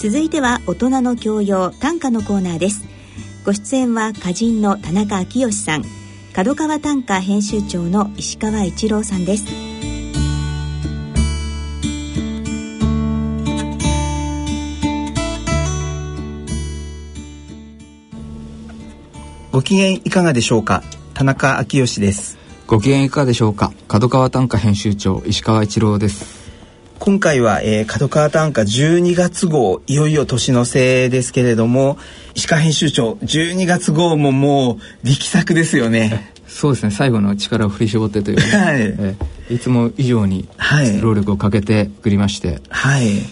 続いては大人の教養短歌のコーナーです。ご出演は歌人の田中昭義さん角川短歌編集長の石川一郎さんです。ご機嫌いかがでしょうか？田中昭義です。ご機嫌いかがでしょうか？角川短歌編集長石川一郎です今回は、えー、角川短歌12月号いよいよ年の瀬ですけれども石川編集長12月号ももう力作ですよね。そうですね。最後の力を振り絞ってという、ね、はい、えいつも以上に労力をかけて作りまして。はい。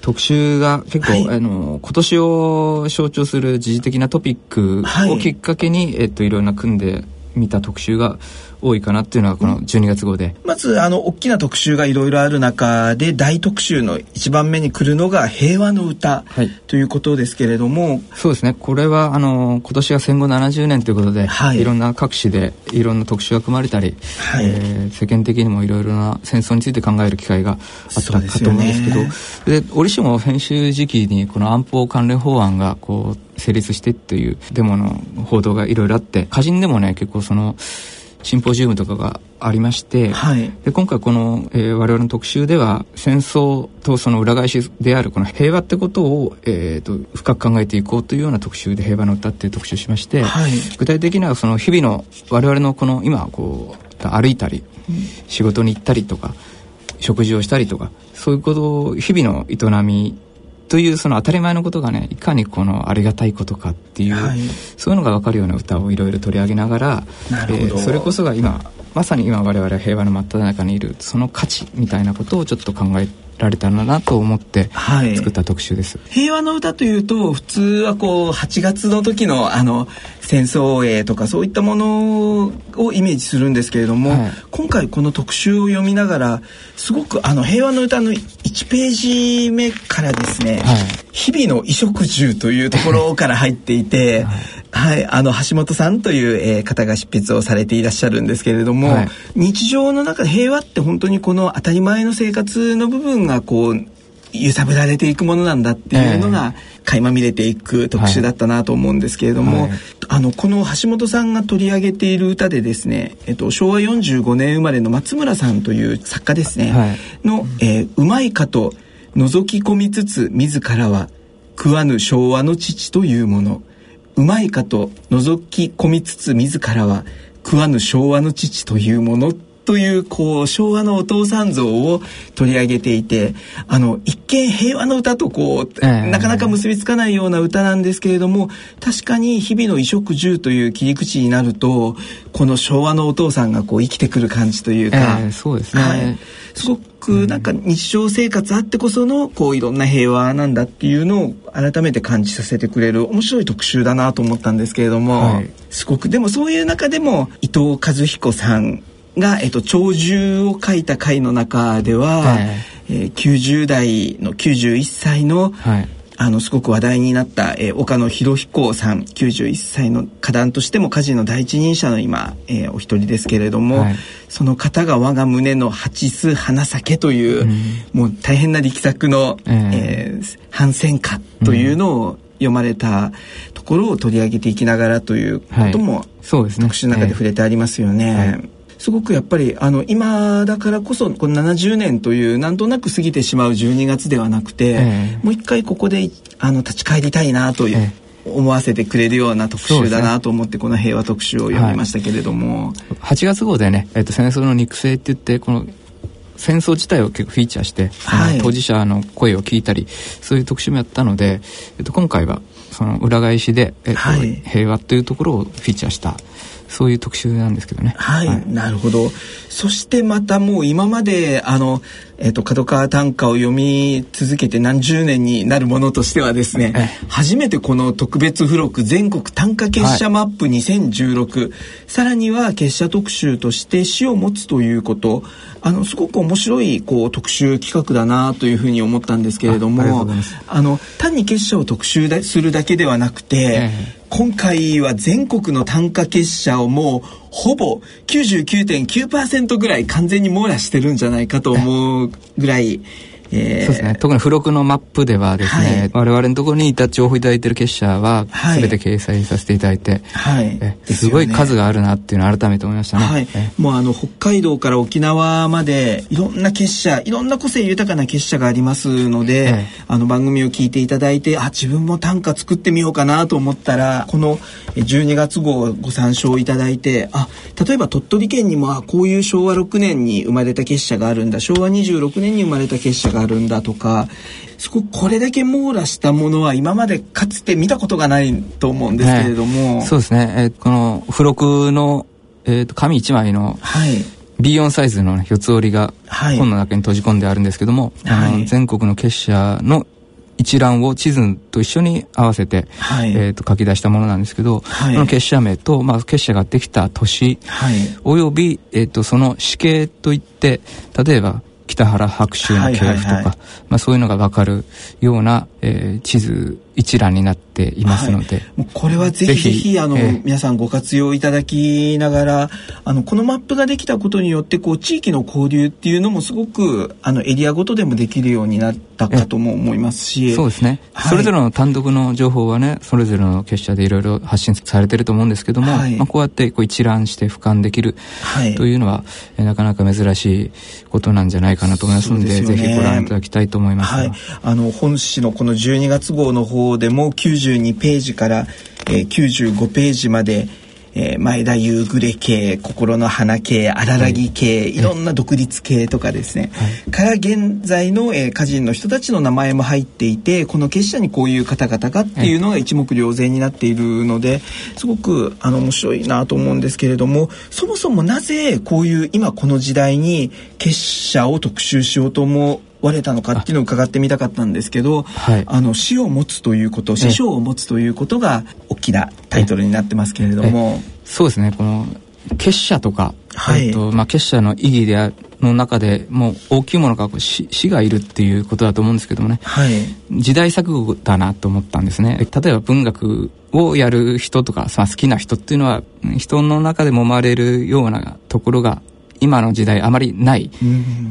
特集が結構、はい、あの今年を象徴する時事的なトピックをきっかけに、はい、えっと、いろんな組んでみた特集が多いかなっていうのがこの12月号で、まずあの大きな特集がいろいろある中で大特集の一番目に来るのが平和の歌、はい、ということですけれども。そうですね。これはあの今年が戦後70年ということで、はい、いろんな各紙でいろんな特集が組まれたり、はい、えー、世間的にもいろいろな戦争について考える機会があったかと思うんですけど。で折しも編集時期にこの安保関連法案がこう成立してっていうデモの報道がいろいろあって歌人でもね結構そのシンポジウムとかがありまして、はい、で今回この、えー、我々の特集では戦争とその裏返しであるこの平和ってことを、えーと、深く考えていこうというような特集で平和の歌っていう特集しまして、はい、具体的にはその日々の我々のこの今こう歩いたり、うん、仕事に行ったりとか食事をしたりとかそういうことを日々の営みというその当たり前のことがねいかにこのありがたいことかっていう、はい、そういうのが分かるような歌をいろいろ取り上げながらえー、それこそが今まさに今我々は平和の真っ只中にいるその価値みたいなことをちょっと考えられたらなと思って作った特集です、はい、平和の歌というと普通はこう8月の時のあの戦争映とかそういったものをイメージするんですけれども、はい、今回この特集を読みながらすごくあの平和の歌の1ページ目からですね、はい、日々の衣食住というところから入っていて、はい、あの橋本さんという、えー、方が執筆をされていらっしゃるんですけれども、はい、日常の中で平和って本当にこの当たり前の生活の部分がこう揺さぶられていくものなんだっていうのが垣間見れていく特集だったなと思うんですけれども、はい。はい、あのこの橋本さんが取り上げている歌でですね、えっと、昭和45年生まれの松村さんという作家ですね、はい、の、えー「うまいかと覗き込みつつ自らは食わぬ昭和の父というもの」うまいかと覗き込みつつ自らは食わぬ昭和の父というものというこう昭和のお父さん像を取り上げていてあの一見平和の歌とこう、えー、なかなか結びつかないような歌なんですけれども確かに日々の衣食住という切り口になるとこの昭和のお父さんがこう生きてくる感じというか、えー、そうですね、はい、すごくなんか日常生活あってこそのこういろんな平和なんだっていうのを改めて感じさせてくれる面白い特集だなと思ったんですけれども、はい、すごくでもそういう中でも伊藤和彦さんが、えっと、鳥獣を書いた回の中では、はい、えー、90代の91歳の、はい、あのすごく話題になった、えー、岡野博彦さん91歳の歌壇としても歌人の第一人者の今、えー、お一人ですけれども、はい、その方が「我が胸の蜂巣花咲という、うん、もう大変な力作の、えー、えー、反戦歌というのを読まれたところを取り上げていきながらということも、はい、そうですね、特集の中で触れてありますよね。すごくやっぱりあの今だからこそこの70年というなんとなく過ぎてしまう12月ではなくて、えー、もう一回ここであの立ち返りたいなという。えー思わせてくれるような特集だなと思って、この平和特集を読みましたけれども、はい、8月号でね、えーと、戦争の肉声って言ってこの戦争自体を結構フィーチャーして、はい、当事者の声を聞いたりそういう特集もやったので、えーと、今回はその裏返しで、えーと、はい、平和というところをフィーチャーしたそういう特集なんですけどね。はい、はい、なるほど。そしてまたもう今まであのえっ、ー、と角川短歌を読み続けて何十年になるものとしてはですね、初めてこの特別付録全国短歌結社マップ2016、はい、さらには結社特集として詩を持つということ、あのすごく面白いこう特集企画だなというふうに思ったんですけれども、あの単に結社を特集するだけではなくて。今回は全国の単価結社をもうほぼ99.9%ぐらい完全に網羅してるんじゃないかと思うぐらい、ええー、そうですね。特に付録のマップではですね、はい、我々のところにいた情報いただいている結社は全て掲載させていただいて、はい、えすごい数があるなっていうのを改めて思いましたね、はい、もうあの北海道から沖縄までいろんな結社いろんな個性豊かな結社がありますので、えあの番組を聞いていただいてあ自分も短歌作ってみようかなと思ったらこの12月号ご参照いただいてあ例えば鳥取県にもあこういう昭和6年に生まれた結社があるんだ。昭和26年に生まれた結社がある。んだとかすごくこれだけ網羅したものは今までかつて見たことがないと思うんですけれども、そうですね、えー、この付録の、えーと、紙1枚の、はい。B4 サイズの、ね、四つ折りが本の中に閉じ込んであるんですけども、はい、あの全国の結社の一覧を地図と一緒に合わせて、はい、えー、と書き出したものなんですけど、はい、この結社名と、まあ、結社ができた年、はい、および、えー、とその死刑といって例えば北原白秋の系譜とか、まあ、そういうのが分かるような、えー、地図一覧になっていますので、はい、もうこれはぜひぜひあの、えー、皆さんご活用いただきながらあのこのマップができたことによってこう地域の交流っていうのもすごくあのエリアごとでもできるようになったかとも思いますし。そうですね、はい、それぞれの単独の情報はねそれぞれの結社でいろいろ発信されてると思うんですけども、はい、まあ、こうやってこう一覧して俯瞰できるというのは、えなかなか珍しいことなんじゃないかなと思いますのでで、ね、ぜひご覧いただきたいと思います、はい、あの本誌のこの12月号の方方でも92ページから、えー、95ページまで、えー、前田夕暮れ系心の花系荒らぎ系、はい、いろんな独立系とかですね、はい、から現在の、えー、歌人の人たちの名前も入っていてこの結社にこういう方々がっていうのが一目瞭然になっているのですごくあの面白いなと思うんですけれどもそもそもなぜこういう今この時代に結社を特集しようと思う割れたのかっていうのを伺ってみたかったんですけど、はい、あの死を持つということ師匠を持つということが大きなタイトルになってますけれども。そうですね。この結社とか、はい、えっとまあ、結社の意義であの中でもう大きいものが死死がいるっていうことだと思うんですけどもね、はい、時代錯誤だなと思ったんですね。例えば文学をやる人とか、まあ、好きな人っていうのは人の中でも生まれるようなところが今の時代あまりない、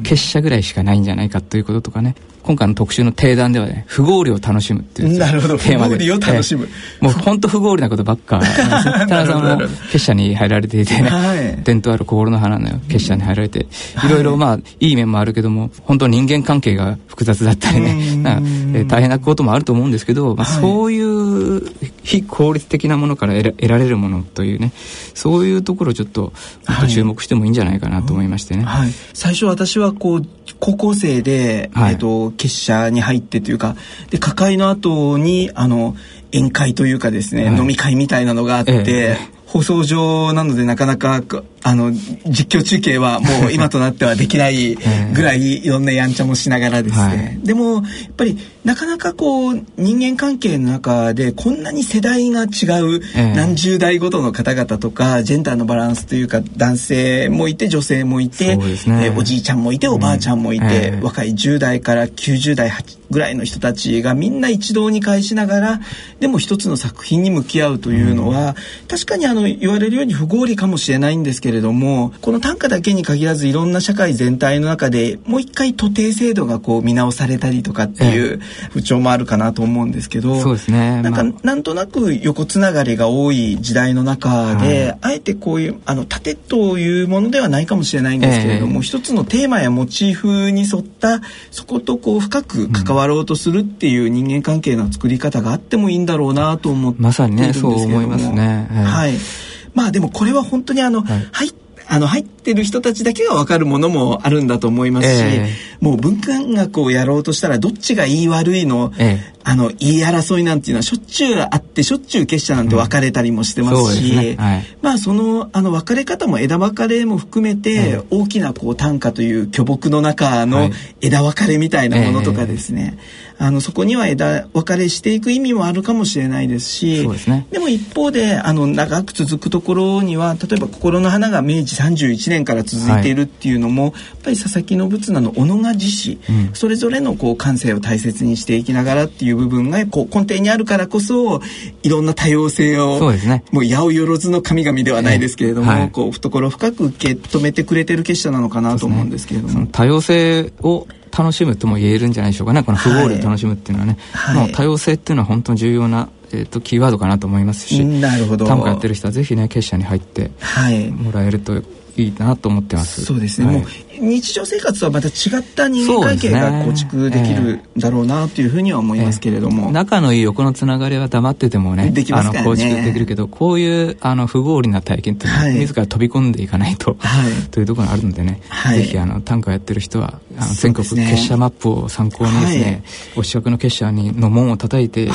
結社ぐらいしかないんじゃないかということとかね今回の特集の定談ではね不合理を楽しむっていうなるほど。テーマで。不合理を楽しむ、もう本当不合理なことばっか。田中さんも結社に入られていてね、はい、伝統ある心の花の結社に入られて、い。ろいろまあいい面もあるけども本当人間関係が複雑だったりね。な、え大変なこともあると思うんですけど、まあ、そういう非効率的なものから得られるものというねそういうところをちょっともっと注目してもいいんじゃないかなと思いましてね、はい、最初私はこう高校生で、はい、えっと結社に入ってというかで歌会の後にあの宴会というかですね、はい、飲み会みたいなのがあって、ええ。放送上なのでなかなかあの実況中継はもう今となってはできないぐらい いろんなやんちゃもしながらですね、はい、でもやっぱりなかなかこう人間関係の中でこんなに世代が違う何十代ごとの方々とかジェンダーのバランスというか男性もいて女性もいて、ね。えおじいちゃんもいておばあちゃんもいて、うん、若い10代から90代ぐらいの人たちがみんな一堂に会しながらでも一つの作品に向き合うというのは、うん、確かにあの言われるように不合理かもしれないんですけれどもこの短歌だけに限らずいろんな社会全体の中でもう一回徒弟制度がこう見直されたりとかっていう風潮もあるかなと思うんですけど、そうですね、なんか、まあ、なんとなく横つながりが多い時代の中で、はい、あえてこういうあの盾というものではないかもしれないんですけれども、えー、一つのテーマやモチーフに沿ったそことこう深く関わろうとするっていう人間関係の作り方があってもいいんだろうなと思ってまさにねそう思いますね。はい、はい。まあでもこれは本当にあの、はい、入あの入ってる人たちだけが分かるものもあるんだと思いますし、えー、もう文化学をやろうとしたらどっちがいい悪いの、えー、あの言い争いなんていうのはしょっちゅうあってしょっちゅう結社なんて別れたりもしてますし、うん。ね。はい、まあそのあの別れ方も枝分かれも含めて、大きなこう短歌という巨木の中の枝分かれみたいなものとかですね、あのそこには枝分かれしていく意味もあるかもしれないですしで、ね,、も一方であの長く続くところには例えば「心の花」が明治31年から続いているっていうのも、はい、やっぱり佐々木信綱の小野賀自死、うん、それぞれのこう感性を大切にしていきながらっていういう部分がこう根底にあるからこそいろんな多様性をそうですね。もう八百万の神々ではないですけれども、はい、こう懐深く受け止めてくれてる結社なのかなと思うんですけれども、ね、多様性を楽しむとも言えるんじゃないでしょうかね。この不合理を楽しむっていうのはね、はい、もう多様性っていうのは本当に重要なえーと、キーワードかなと思いますしなるほど。短歌やってる人はぜひね結社に入ってもらえるといいなと思ってます。そうですね。はい、もう日常生活はまた違った人間関係が構築できるだろうなというふうには思いますけれども、えー、仲のいい横のつながりは黙っててもねできますね。あの構築できるけどこういうあの不合理な体験っていうのは、はい、自ら飛び込んでいかないと、はい、というところがあるのでね、はい、ぜひあの短歌やってる人はあの全国結社マップを参考にですね、お近くの結社にの門を叩いて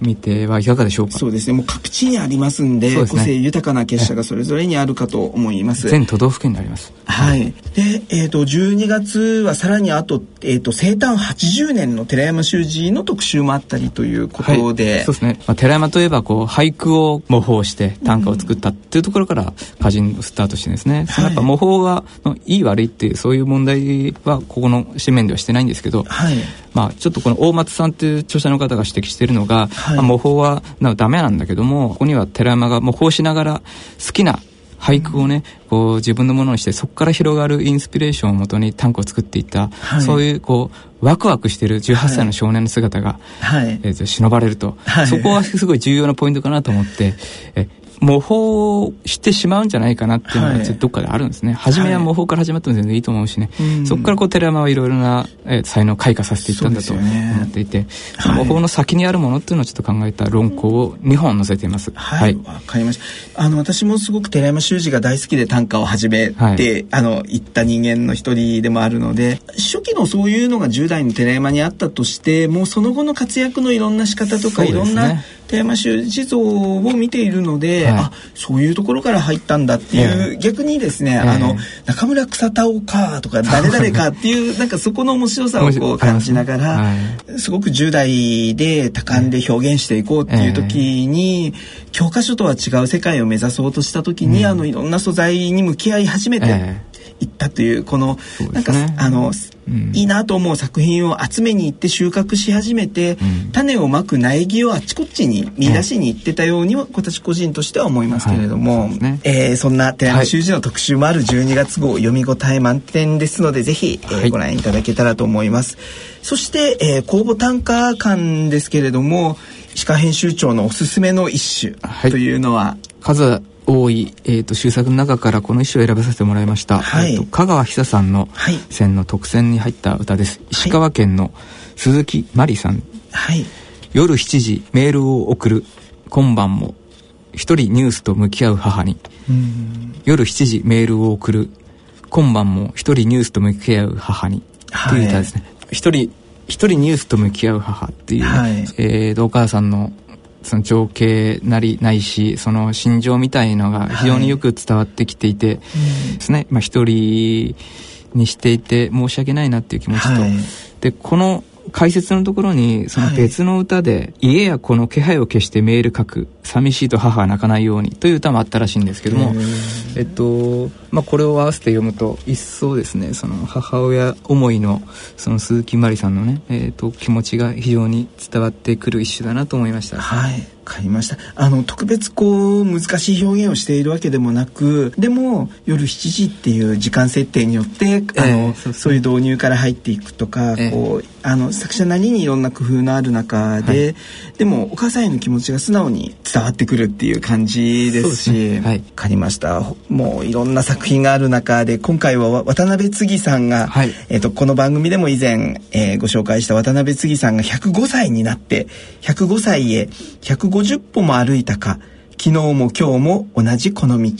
みてはいかがでしょうか、そうですね。もう各地にありますんで、ね、個性豊かな結社がそれぞれにあるかと思います。全都道府県にあります。はい。で、えっ、ー、と、12月はさらにあと、えっ、ー、と、生誕80年の寺山修司の特集もあったりということで。はい、そうですね。まあ、寺山といえば、こう、俳句を模倣して短歌を作ったっていうところから、歌人スタートしてですね。そのやっぱ模倣が、いい悪いっていう、そういう問題は、ここの紙面ではしてないんですけど、はい。まあ、ちょっとこの大松さんっていう著者の方が指摘しているのが、はい、まあ、模倣はなダメなんだけどもここには寺山が模倣しながら好きな俳句をねこう自分のものにしてそこから広がるインスピレーションをもとに短歌を作っていった、はい、そういうこうワクワクしている18歳の少年の姿が、はい、えー、忍ばれると、はい、そこはすごい重要なポイントかなと思ってえ模倣してしまうんじゃないかなっていうのがどっかであるんですね、はい、初めは模倣から始まっても全然いいと思うしね、はい、そこからこう寺山はいろいろな、えー、才能を開花させていったんだと思っていて、ね、模倣の先にあるものっていうのをちょっと考えた論考を2本載せています。はい、わ、かりました。あの私もすごく寺山修司が大好きで短歌を始めて、はい、あの行った人間の一人でもあるので初期のそういうのが10代の寺山にあったとしてもうその後の活躍のいろんな仕方とか、ね、いろんな寺山修司像を見ているので、はい、あそういうところから入ったんだっていう、逆にですね、あの中村草田尾かとか 誰々かっていうなんかそこの面白さをこう感じながら、はい、すごく10代で多感で表現していこうっていう時に、教科書とは違う世界を目指そうとした時に、あのいろんな素材に向き合い始めて。いったというこの、ね、なんかあの、うん、いいなと思う作品を集めに行って収穫し始めて、うん、種をまく苗木をあっちこっちに見出しに行ってたようには私個人としては思いますけれども、はいね。えー、そんな寺山修司の特集もある12月号、読み応え満点ですのでぜひ、えー、ご覧いただけたらと思います。そして、えー、公募単価館ですけれども石川編集長のおすすめの一首というのは、はい、数多い、えーと、終作の中からこの一首を選ばせてもらいました、はい、えーと、香川久さんの選の特選に入った歌です、はい、石川県の鈴木真理さん、はい、夜7時メールを送る。今晩も一人ニュースと向き合う母に。夜7時メールを送る。今晩も一人ニュースと向き合う母に、はい、という歌ですね。一人一人ニュースと向き合う母っていう、はい、えー、お母さんのその情景なりないしその心情みたいのが非常によく伝わってきていて、はい、ですね、まあ、一人にしていて申し訳ないなっていう気持ちと、はい、でこの解説のところにその別の歌で、家や子の気配を消してメール書く寂しいと母は泣かないようにという歌もあったらしいんですけどもえっとまあこれを合わせて読むと一層ですねその母親思いのその鈴木真理さんのね、えっと気持ちが非常に伝わってくる一首だなと思いました。はい買いました。あの特別こう難しい表現をしているわけでもなくでも夜7時っていう時間設定によってあの、えー、そういう導入から入っていくとか、えー、こうあの作者なりにいろんな工夫のある中で、はい、でもお母さんへの気持ちが素直に伝わってくるっていう感じですし、ね。はい、分かりました。もういろんな作品がある中で今回は渡辺次さんが、はい、えーと、この番組でも以前、えー、ご紹介した渡辺次さんが105歳になって105歳へ150歩も歩いたか昨日も今日も同じこの道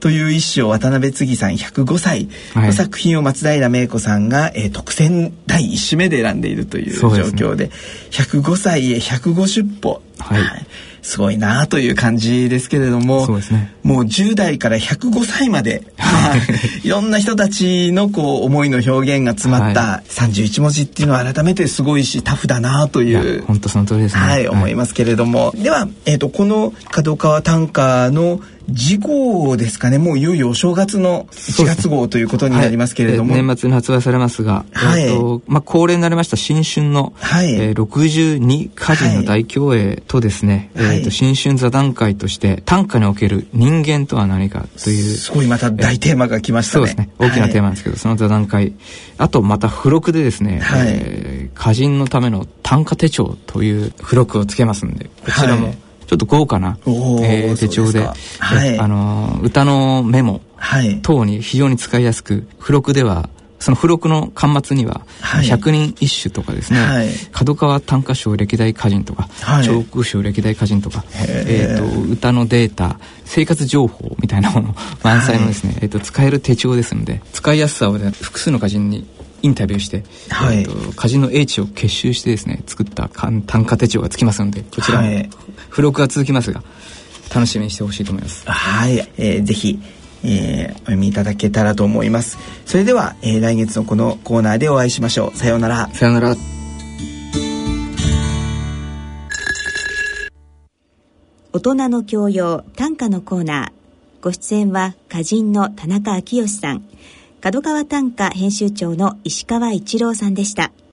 という一首を渡辺次さん105歳の作品を松平芽子さんが、えー、特選第1首目で選んでいるという状況でで、ね、105歳へ150歩、はい、はい、すごいなという感じですけれどもそうです、ね、もう10代から105歳まで、い、ろんな人たちのこう思いの表現が詰まった31文字っていうのは改めてすごいしタフだなという本当その通りですね、はい、思いますけれども、では、えーと、この角川短歌の次号ですかね。もういよいよお正月の1月号ということになりますけれども、はい、年末に発売されますが、はい。えーとまあ、恒例になりました新春の、はい。えー、62歌人の大競泳とですね、はい、えーと、新春座談会として短歌における人間とは何かというすごいまた大テーマが来ましたね、そうですね。大きなテーマなんですけど、その座談会。あとまた付録でですね、はい。えー、歌人のための短歌手帳という付録をつけますんでこちらも、ちょっと豪華な、えー、手帳で、はい、あの歌のメモ等に非常に使いやすく、付録ではその付録の巻末には、百人一首とかですね、はい、角川短歌賞歴代歌人とか、はい、長空賞歴代歌人とか、えーと、歌のデータ生活情報みたいなもの満載のですね、はい、えーと、使える手帳ですので使いやすさを、ね、複数の歌人にインタビューして、はい、えーと、歌人の英知を結集してですね作った短歌手帳がつきますのでこちらも付録が続きますが楽しみにしてほしいと思います。はい、えー、ぜひえー、お読みいただけたらと思います。それでは、えー、来月のこのコーナーでお会いしましょう。さようなら。さようなら。大人の教養短歌のコーナー。ご出演は歌人の田中昭義さん角川短歌編集長の石川一郎さんでした。